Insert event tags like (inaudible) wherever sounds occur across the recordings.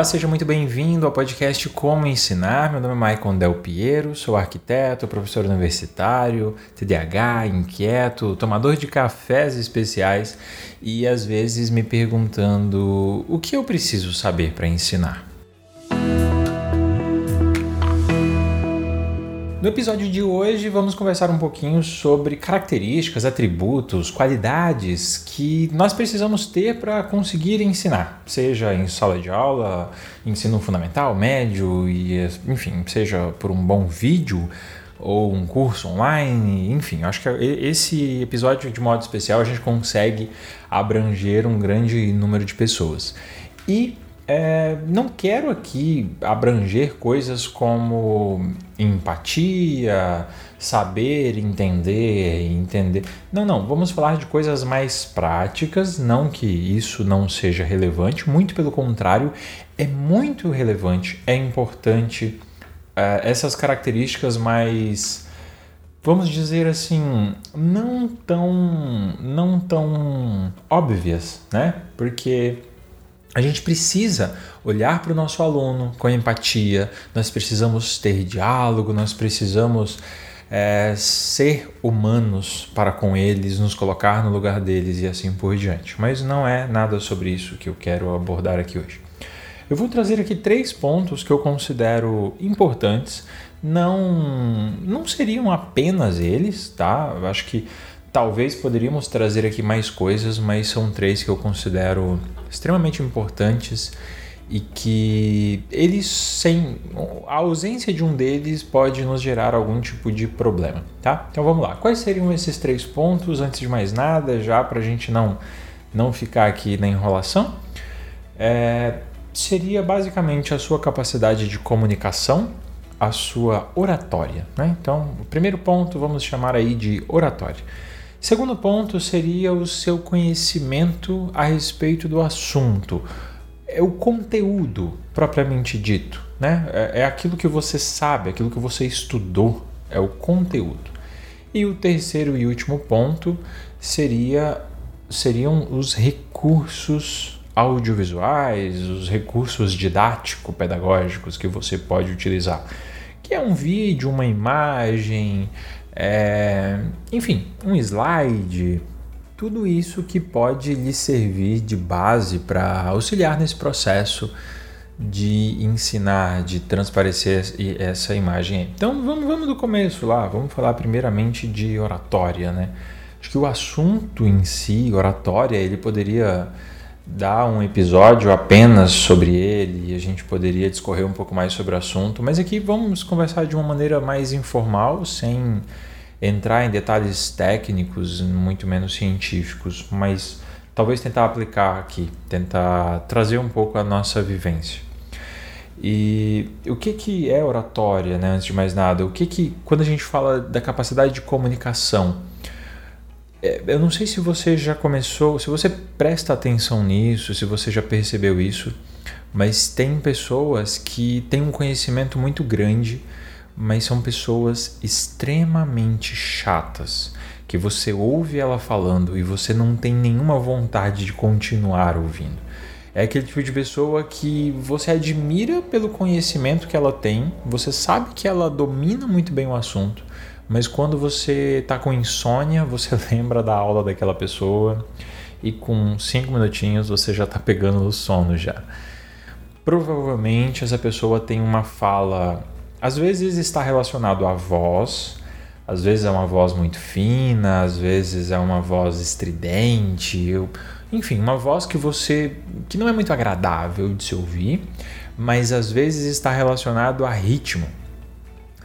Olá, seja muito bem-vindo ao podcast Como Ensinar. Meu nome é Maicon Del Piero, sou arquiteto, professor universitário, TDAH, inquieto, tomador de cafés especiais e às vezes me perguntando o que eu preciso saber para ensinar. No episódio de hoje, vamos conversar um pouquinho sobre características, atributos, qualidades que nós precisamos ter para conseguir ensinar, seja em sala de aula, ensino fundamental, médio e enfim, seja por um bom vídeo ou um curso online, enfim, acho que esse episódio de modo especial a gente consegue abranger um grande número de pessoas. E é, não quero aqui abranger coisas como empatia, saber entender, entender. Não, não, vamos falar de coisas mais práticas, não que isso não seja relevante, muito pelo contrário, é muito relevante, é importante é, essas características mais vamos dizer assim, não tão não tão óbvias, né? Porque a gente precisa olhar para o nosso aluno com empatia, nós precisamos ter diálogo, nós precisamos é, ser humanos para com eles, nos colocar no lugar deles e assim por diante. Mas não é nada sobre isso que eu quero abordar aqui hoje. Eu vou trazer aqui três pontos que eu considero importantes. Não, não seriam apenas eles, tá? Eu acho que Talvez poderíamos trazer aqui mais coisas, mas são três que eu considero extremamente importantes e que eles sem a ausência de um deles pode nos gerar algum tipo de problema, tá? Então vamos lá. Quais seriam esses três pontos antes de mais nada, já para a gente não não ficar aqui na enrolação? É, seria basicamente a sua capacidade de comunicação, a sua oratória, né? Então, o primeiro ponto vamos chamar aí de oratória. Segundo ponto seria o seu conhecimento a respeito do assunto. É o conteúdo propriamente dito, né? É, é aquilo que você sabe, aquilo que você estudou, é o conteúdo. E o terceiro e último ponto seria seriam os recursos audiovisuais, os recursos didático-pedagógicos que você pode utilizar, que é um vídeo, uma imagem, é, enfim, um slide, tudo isso que pode lhe servir de base para auxiliar nesse processo de ensinar, de transparecer essa imagem. Então vamos, vamos do começo lá, vamos falar primeiramente de oratória, né? Acho que o assunto em si, oratória, ele poderia dar um episódio apenas sobre ele e a gente poderia discorrer um pouco mais sobre o assunto, mas aqui vamos conversar de uma maneira mais informal, sem entrar em detalhes técnicos, muito menos científicos, mas talvez tentar aplicar aqui, tentar trazer um pouco a nossa vivência. E o que, que é oratória, né? antes de mais nada? O que, que quando a gente fala da capacidade de comunicação, eu não sei se você já começou, se você presta atenção nisso, se você já percebeu isso, mas tem pessoas que têm um conhecimento muito grande mas são pessoas extremamente chatas, que você ouve ela falando e você não tem nenhuma vontade de continuar ouvindo. É aquele tipo de pessoa que você admira pelo conhecimento que ela tem, você sabe que ela domina muito bem o assunto, mas quando você está com insônia, você (laughs) lembra da aula daquela pessoa e com cinco minutinhos você já está pegando o sono já. Provavelmente essa pessoa tem uma fala às vezes está relacionado à voz, às vezes é uma voz muito fina, às vezes é uma voz estridente, enfim, uma voz que você que não é muito agradável de se ouvir, mas às vezes está relacionado a ritmo.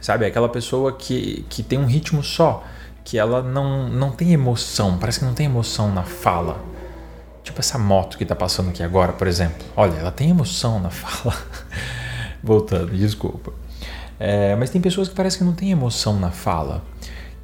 Sabe, aquela pessoa que, que tem um ritmo só, que ela não, não tem emoção, parece que não tem emoção na fala. Tipo essa moto que está passando aqui agora, por exemplo. Olha, ela tem emoção na (laughs) fala. Voltando, desculpa. É, mas tem pessoas que parece que não tem emoção na fala,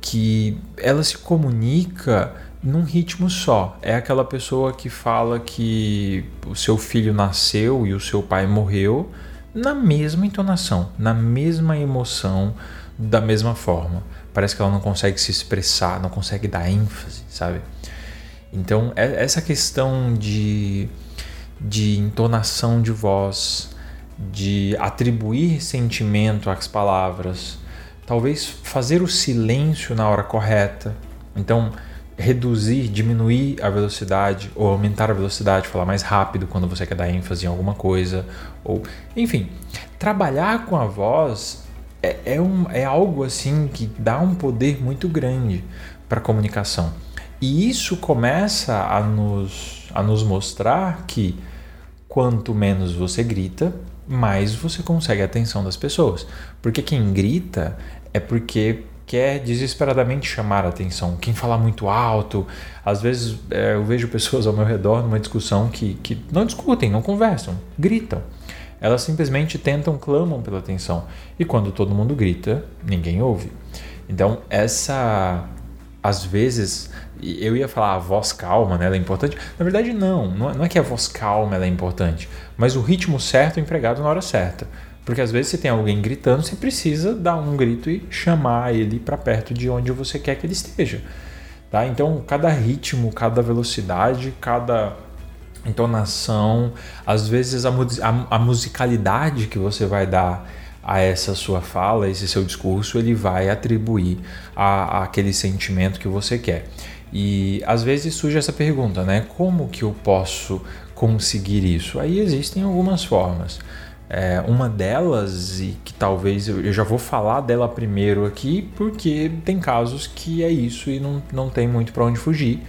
que ela se comunica num ritmo só. É aquela pessoa que fala que o seu filho nasceu e o seu pai morreu na mesma entonação, na mesma emoção, da mesma forma. Parece que ela não consegue se expressar, não consegue dar ênfase, sabe? Então, é, essa questão de, de entonação de voz, de atribuir sentimento às palavras, talvez fazer o silêncio na hora correta. Então, reduzir, diminuir a velocidade ou aumentar a velocidade, falar mais rápido quando você quer dar ênfase em alguma coisa, ou enfim, trabalhar com a voz é, é, um, é algo assim que dá um poder muito grande para a comunicação. E isso começa a nos, a nos mostrar que quanto menos você grita, mais você consegue a atenção das pessoas. Porque quem grita é porque quer desesperadamente chamar a atenção. Quem fala muito alto, às vezes é, eu vejo pessoas ao meu redor numa discussão que, que não discutem, não conversam, gritam. Elas simplesmente tentam, clamam pela atenção. E quando todo mundo grita, ninguém ouve. Então, essa. Às vezes, eu ia falar a voz calma, né? Ela é importante. Na verdade, não. Não é, é que a voz calma é importante, mas o ritmo certo é empregado na hora certa. Porque às vezes você tem alguém gritando, você precisa dar um grito e chamar ele para perto de onde você quer que ele esteja. Tá? Então, cada ritmo, cada velocidade, cada entonação, às vezes a, a, a musicalidade que você vai dar a essa sua fala, esse seu discurso, ele vai atribuir a, a, aquele sentimento que você quer. E às vezes surge essa pergunta, né? Como que eu posso conseguir isso? Aí existem algumas formas. É, uma delas, e que talvez eu, já vou falar dela primeiro aqui, porque tem casos que é isso e não, não tem muito para onde fugir,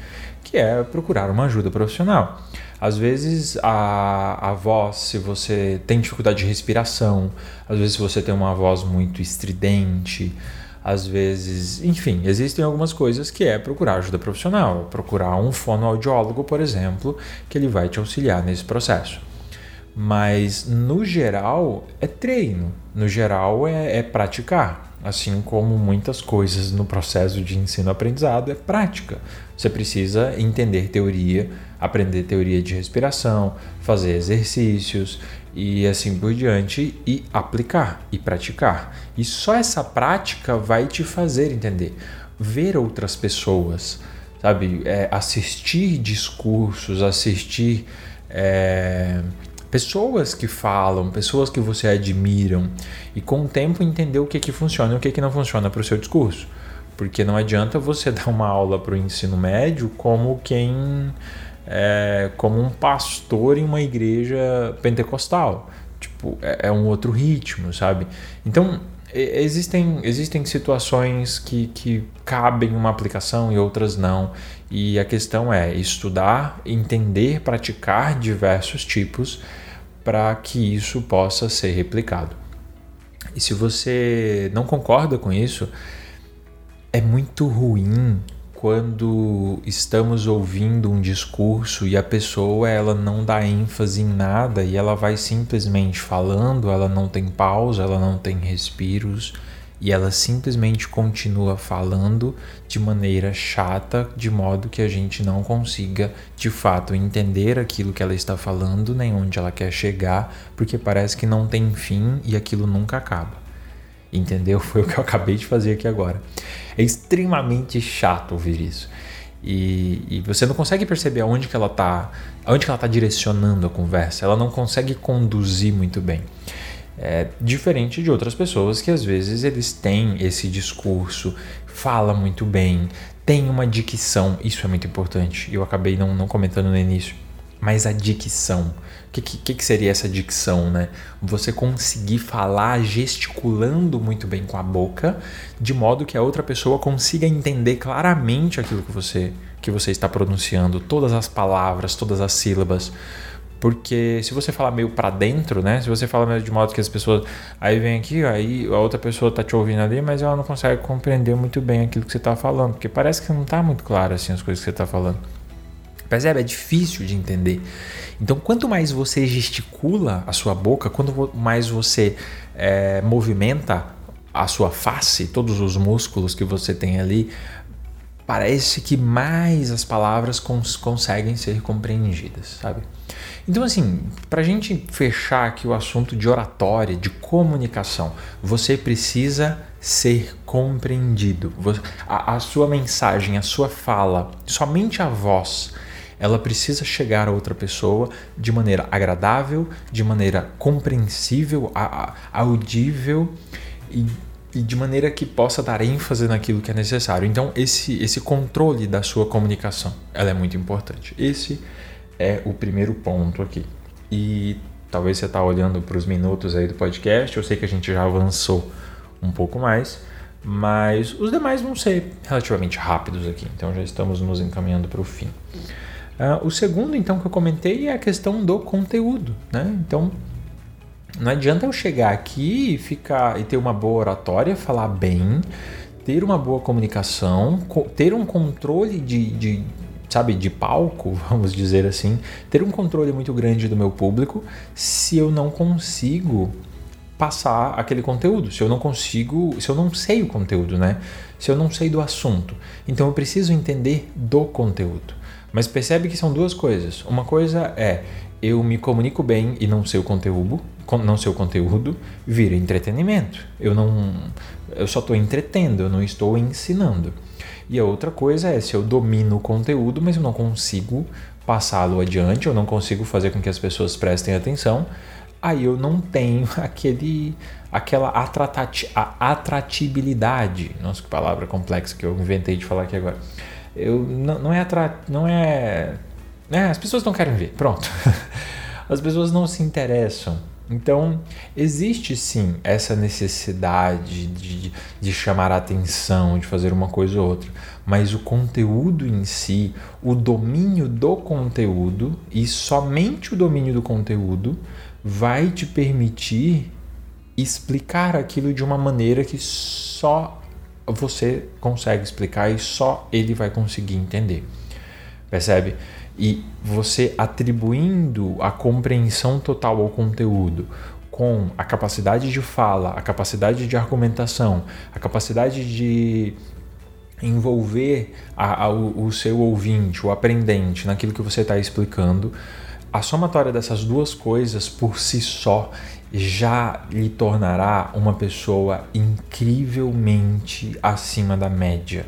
que é procurar uma ajuda profissional. Às vezes a, a voz, se você tem dificuldade de respiração, às vezes você tem uma voz muito estridente, às vezes, enfim, existem algumas coisas que é procurar ajuda profissional, procurar um fonoaudiólogo, por exemplo, que ele vai te auxiliar nesse processo. Mas no geral é treino, no geral é, é praticar. Assim como muitas coisas no processo de ensino-aprendizado é prática. Você precisa entender teoria, aprender teoria de respiração, fazer exercícios e assim por diante e aplicar e praticar. E só essa prática vai te fazer entender. Ver outras pessoas, sabe? É, assistir discursos, assistir. É, pessoas que falam, pessoas que você admiram e com o tempo entender o que, que funciona e o que, que não funciona para o seu discurso. Porque não adianta você (laughs) dar uma aula para o ensino médio como quem é, como um pastor em uma igreja pentecostal. Tipo, é, é um outro ritmo, sabe? Então, existem, existem situações que, que cabem uma aplicação e outras não. E a questão é estudar, entender, praticar diversos tipos para que isso possa ser replicado. E se você não concorda com isso, é muito ruim quando estamos ouvindo um discurso e a pessoa ela não dá ênfase em nada e ela vai simplesmente falando, ela não tem pausa, ela não tem respiros e ela simplesmente continua falando de maneira chata, de modo que a gente não consiga de fato entender aquilo que ela está falando, nem onde ela quer chegar, porque parece que não tem fim e aquilo nunca acaba. Entendeu? (laughs) Foi o que eu acabei de fazer aqui agora. É extremamente chato ouvir isso. E, e, você não consegue perceber aonde que ela está, aonde que ela está direcionando a conversa. Ela não consegue conduzir muito bem. É diferente de outras pessoas que às vezes eles têm esse discurso, fala muito bem, tem uma dicção, isso é muito importante. Eu acabei não, não comentando no início, mas a dicção. Que, que, que seria essa dicção, né? Você conseguir falar gesticulando muito bem com a boca, de modo que a outra pessoa consiga entender claramente aquilo que você, que você está pronunciando, todas as palavras, todas as sílabas. Porque se você falar meio para dentro, né? Se você fala de modo que as pessoas. Aí vem aqui, aí a outra pessoa tá te ouvindo ali, mas ela não consegue compreender muito bem aquilo que você tá falando. Porque parece que não tá muito claro assim as coisas que você tá falando. Percebe? É difícil de entender. Então, quanto mais você gesticula a sua boca, quanto mais você é, movimenta a sua face, todos os músculos que você tem ali, parece que mais as palavras cons conseguem ser compreendidas, sabe? Então, assim, para a gente fechar aqui o assunto de oratória, de comunicação, você precisa ser compreendido. A, a sua mensagem, a sua fala, somente a voz, ela precisa chegar a outra pessoa de maneira agradável, de maneira compreensível, audível e, e de maneira que possa dar ênfase naquilo que é necessário. Então, esse, esse controle da sua comunicação, ela é muito importante. Esse é o primeiro ponto aqui. E talvez você está olhando para os minutos aí do podcast, eu sei que a gente já avançou um pouco mais, mas os demais vão ser relativamente rápidos aqui, então já estamos nos encaminhando para o fim. Uh, o segundo, então, que eu comentei é a questão do conteúdo, né? Então, não adianta eu chegar aqui e ficar e ter uma boa oratória, falar bem, ter uma boa comunicação, ter um controle de, de sabe, de palco, (laughs) vamos dizer assim, ter um controle muito grande do meu público se eu não consigo passar aquele conteúdo, se eu não consigo, se eu não sei o conteúdo, né? Se eu não sei do assunto. Então eu preciso entender do conteúdo. Mas percebe que são duas coisas. Uma coisa é eu me comunico bem e não sei o conteúdo, não sei o conteúdo, vira entretenimento. Eu não eu só estou entretendo, eu não estou ensinando. E a outra coisa é se eu domino o conteúdo, mas eu não consigo passá-lo adiante, eu não consigo fazer com que as pessoas prestem atenção, aí eu não tenho (laughs) aquele aquela atratibilidade. Nossa, que palavra complexa que eu inventei de falar aqui agora. Eu não, não é atra, não é, é as pessoas não querem ver. Pronto. (laughs) As pessoas não se interessam então, existe sim essa necessidade de, de chamar a atenção, de fazer uma coisa ou outra, mas o conteúdo em si, o domínio do conteúdo e somente o domínio do conteúdo vai te permitir explicar aquilo de uma maneira que só você consegue explicar e só ele vai conseguir entender. Percebe? e você atribuindo a compreensão total ao conteúdo com a capacidade de fala, a capacidade de argumentação, a capacidade de envolver a, a, o, o seu ouvinte, o aprendente, naquilo que você está explicando, a somatória dessas duas coisas por si só já lhe tornará uma pessoa incrivelmente acima da média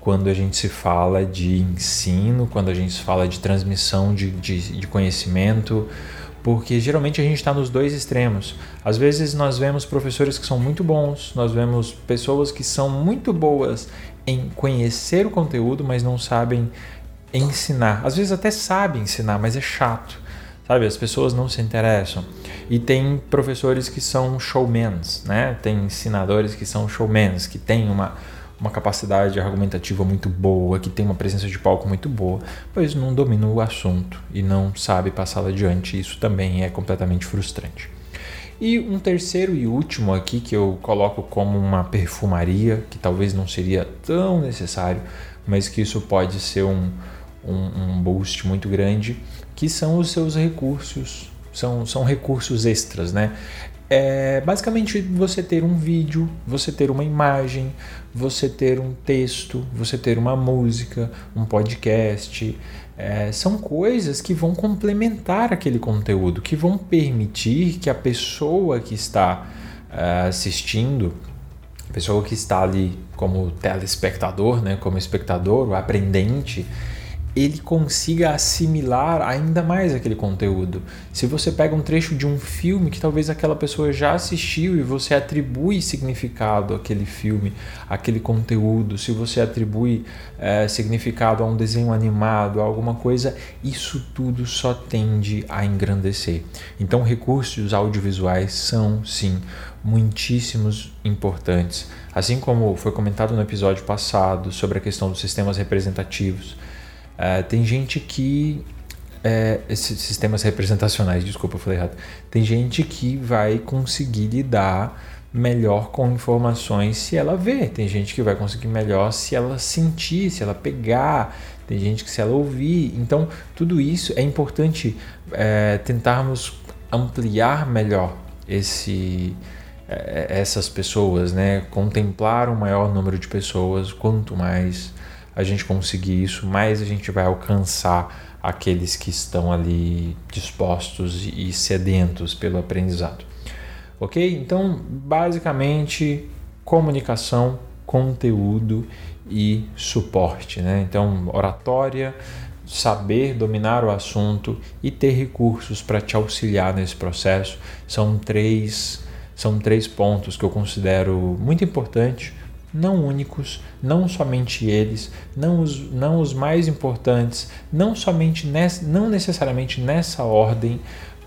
quando a gente se fala de ensino, quando a gente se fala de transmissão de, de, de conhecimento, porque geralmente a gente está nos dois extremos. Às vezes nós vemos professores que são muito bons, nós vemos pessoas que são muito boas em conhecer o conteúdo, mas não sabem ensinar. Às vezes até sabem ensinar, mas é chato. Sabe, as pessoas não se interessam. E tem professores que são showmans, né? Tem ensinadores que são showmans, que têm uma uma capacidade argumentativa muito boa, que tem uma presença de palco muito boa, pois não domina o assunto e não sabe passá-lo adiante. Isso também é completamente frustrante. E um terceiro e último aqui que eu coloco como uma perfumaria, que talvez não seria tão necessário, mas que isso pode ser um, um, um boost muito grande, que são os seus recursos são, são recursos extras, né? é basicamente você ter um vídeo, você ter uma imagem, você ter um texto, você ter uma música, um podcast. É, são coisas que vão complementar aquele conteúdo, que vão permitir que a pessoa que está é, assistindo, a pessoa que está ali como telespectador, né, como espectador, o aprendente, ele consiga assimilar ainda mais aquele conteúdo. Se você pega um trecho de um filme que talvez aquela pessoa já assistiu e você atribui significado àquele filme, àquele conteúdo, se você atribui é, significado a um desenho animado, a alguma coisa, isso tudo só tende a engrandecer. Então, recursos audiovisuais são sim muitíssimos importantes. Assim como foi comentado no episódio passado sobre a questão dos sistemas representativos Uh, tem gente que. É, esses sistemas representacionais, desculpa, eu falei errado. Tem gente que vai conseguir lidar melhor com informações se ela vê. Tem gente que vai conseguir melhor se ela sentir, se ela pegar. Tem gente que se ela ouvir. Então, tudo isso é importante é, tentarmos ampliar melhor esse essas pessoas, né? Contemplar um maior número de pessoas, quanto mais a gente conseguir isso, mais a gente vai alcançar aqueles que estão ali dispostos e sedentos pelo aprendizado. Ok? Então, basicamente, comunicação, conteúdo e suporte. Né? Então, oratória, saber dominar o assunto e ter recursos para te auxiliar nesse processo são três são três pontos que eu considero muito importantes, não únicos, não somente eles, não os, não os mais importantes, não somente nessa, não necessariamente nessa ordem,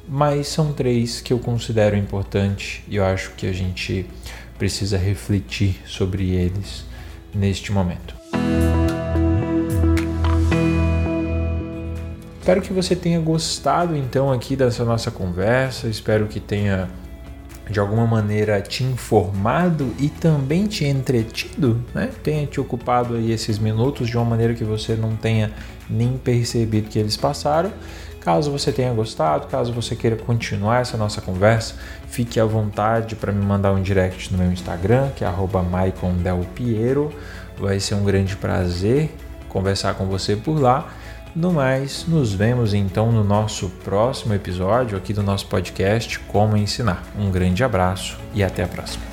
mas são três que eu considero importantes e eu acho que a gente precisa refletir sobre eles neste momento. Espero que você tenha gostado então aqui dessa nossa conversa, espero que tenha de alguma maneira te informado e também te entretido, né? Tenha te ocupado aí esses minutos de uma maneira que você não tenha nem percebido que eles passaram. Caso você tenha gostado, caso você queira continuar essa nossa conversa, fique à vontade para me mandar um direct no meu Instagram, que é @maicondelpiero. Vai ser um grande prazer conversar com você por lá. No mais, nos vemos então no nosso próximo episódio aqui do nosso podcast Como Ensinar. Um grande abraço e até a próxima.